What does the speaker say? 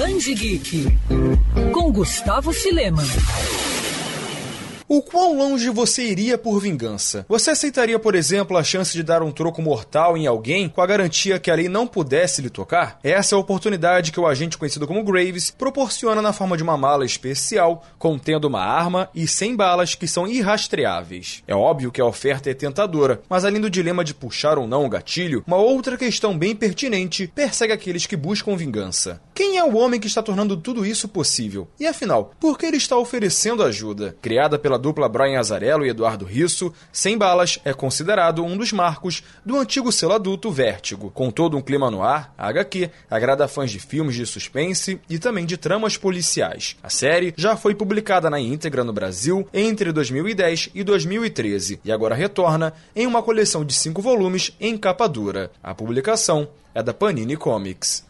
Band Geek com Gustavo Filema. O quão longe você iria por vingança? Você aceitaria, por exemplo, a chance de dar um troco mortal em alguém com a garantia que a lei não pudesse lhe tocar? Essa é a oportunidade que o agente conhecido como Graves proporciona na forma de uma mala especial contendo uma arma e 100 balas que são irrastreáveis. É óbvio que a oferta é tentadora, mas além do dilema de puxar ou não o gatilho, uma outra questão bem pertinente persegue aqueles que buscam vingança. Quem é o homem que está tornando tudo isso possível? E afinal, por que ele está oferecendo ajuda? Criada pela dupla Brian Azarello e Eduardo Risso, Sem Balas é considerado um dos marcos do antigo selo adulto Vértigo. Com todo um clima no ar, a HQ agrada fãs de filmes de suspense e também de tramas policiais. A série já foi publicada na íntegra no Brasil entre 2010 e 2013 e agora retorna em uma coleção de cinco volumes em capa dura. A publicação é da Panini Comics.